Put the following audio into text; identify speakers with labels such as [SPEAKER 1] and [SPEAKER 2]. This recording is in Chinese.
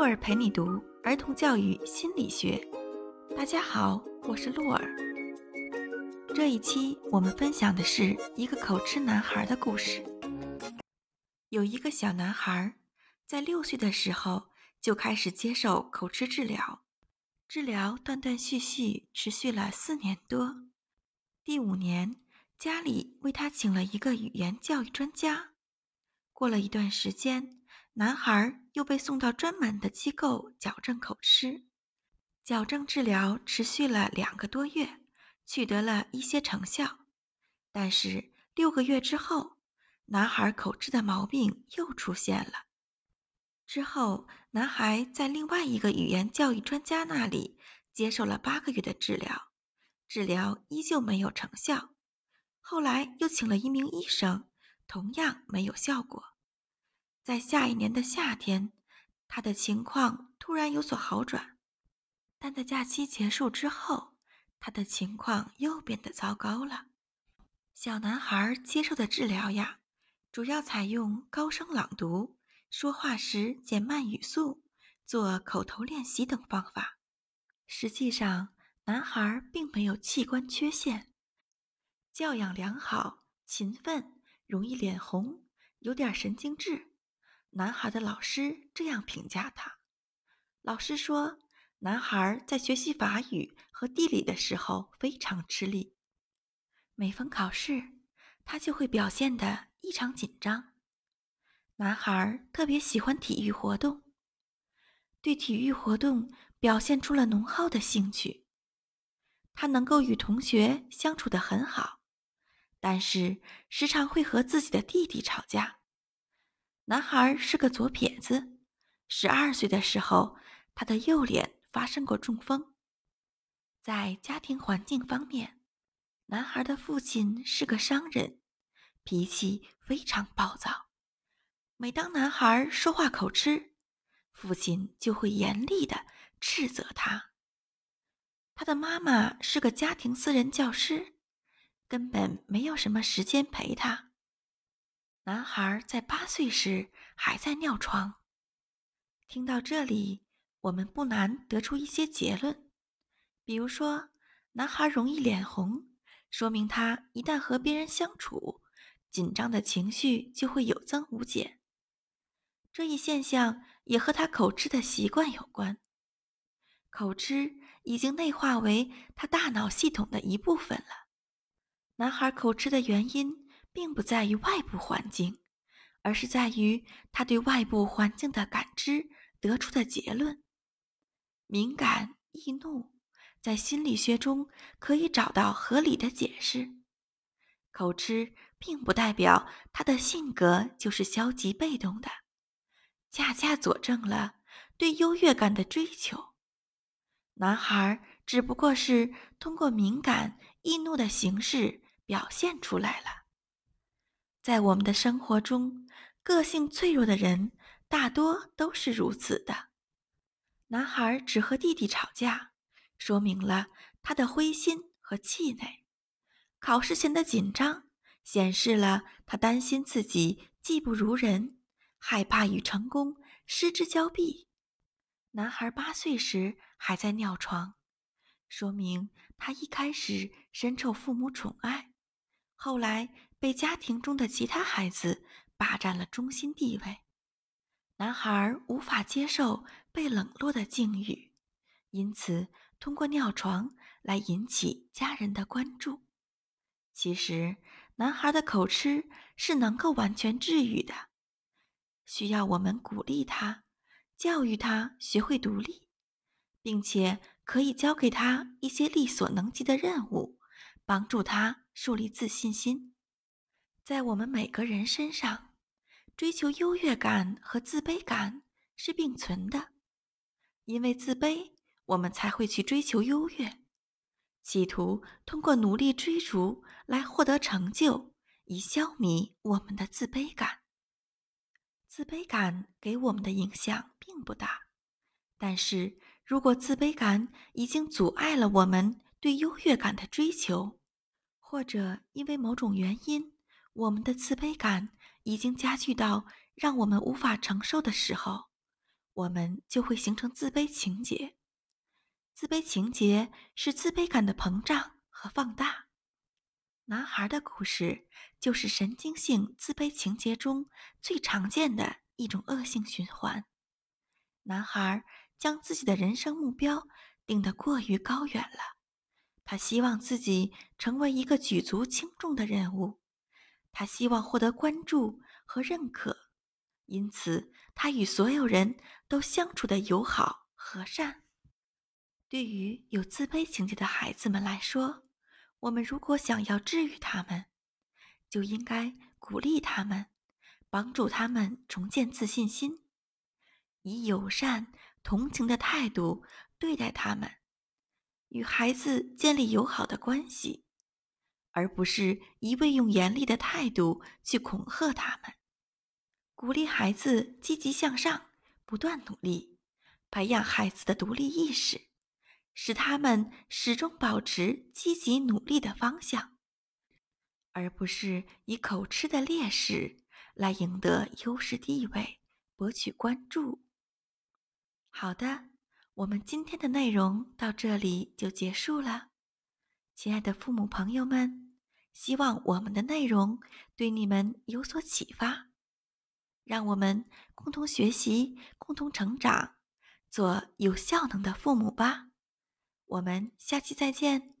[SPEAKER 1] 洛尔陪你读儿童教育心理学。大家好，我是洛尔。这一期我们分享的是一个口吃男孩的故事。有一个小男孩，在六岁的时候就开始接受口吃治疗，治疗断断续续，持续了四年多。第五年，家里为他请了一个语言教育专家。过了一段时间。男孩又被送到专门的机构矫正口吃，矫正治疗持续了两个多月，取得了一些成效。但是六个月之后，男孩口吃的毛病又出现了。之后，男孩在另外一个语言教育专家那里接受了八个月的治疗，治疗依旧没有成效。后来又请了一名医生，同样没有效果。在下一年的夏天，他的情况突然有所好转，但在假期结束之后，他的情况又变得糟糕了。小男孩接受的治疗呀，主要采用高声朗读、说话时减慢语速、做口头练习等方法。实际上，男孩并没有器官缺陷，教养良好、勤奋，容易脸红，有点神经质。男孩的老师这样评价他：“老师说，男孩在学习法语和地理的时候非常吃力，每逢考试，他就会表现得异常紧张。男孩特别喜欢体育活动，对体育活动表现出了浓厚的兴趣。他能够与同学相处得很好，但是时常会和自己的弟弟吵架。”男孩是个左撇子，十二岁的时候，他的右脸发生过中风。在家庭环境方面，男孩的父亲是个商人，脾气非常暴躁。每当男孩说话口吃，父亲就会严厉的斥责他。他的妈妈是个家庭私人教师，根本没有什么时间陪他。男孩在八岁时还在尿床。听到这里，我们不难得出一些结论，比如说，男孩容易脸红，说明他一旦和别人相处，紧张的情绪就会有增无减。这一现象也和他口吃的习惯有关。口吃已经内化为他大脑系统的一部分了。男孩口吃的原因。并不在于外部环境，而是在于他对外部环境的感知得出的结论。敏感易怒，在心理学中可以找到合理的解释。口吃并不代表他的性格就是消极被动的，恰恰佐证了对优越感的追求。男孩只不过是通过敏感易怒的形式表现出来了。在我们的生活中，个性脆弱的人大多都是如此的。男孩只和弟弟吵架，说明了他的灰心和气馁；考试前的紧张，显示了他担心自己技不如人，害怕与成功失之交臂。男孩八岁时还在尿床，说明他一开始深受父母宠爱，后来。被家庭中的其他孩子霸占了中心地位，男孩无法接受被冷落的境遇，因此通过尿床来引起家人的关注。其实，男孩的口吃是能够完全治愈的，需要我们鼓励他，教育他学会独立，并且可以教给他一些力所能及的任务，帮助他树立自信心。在我们每个人身上，追求优越感和自卑感是并存的。因为自卑，我们才会去追求优越，企图通过努力追逐来获得成就，以消弭我们的自卑感。自卑感给我们的影响并不大，但是如果自卑感已经阻碍了我们对优越感的追求，或者因为某种原因，我们的自卑感已经加剧到让我们无法承受的时候，我们就会形成自卑情节。自卑情节是自卑感的膨胀和放大。男孩的故事就是神经性自卑情节中最常见的一种恶性循环。男孩将自己的人生目标定得过于高远了，他希望自己成为一个举足轻重的人物，他希望获得关注和认可，因此他与所有人都相处的友好和善。对于有自卑情节的孩子们来说，我们如果想要治愈他们，就应该鼓励他们，帮助他们重建自信心，以友善、同情的态度对待他们，与孩子建立友好的关系，而不是一味用严厉的态度去恐吓他们。鼓励孩子积极向上，不断努力，培养孩子的独立意识。使他们始终保持积极努力的方向，而不是以口吃的劣势来赢得优势地位、博取关注。好的，我们今天的内容到这里就结束了。亲爱的父母朋友们，希望我们的内容对你们有所启发，让我们共同学习、共同成长，做有效能的父母吧。我们下期再见。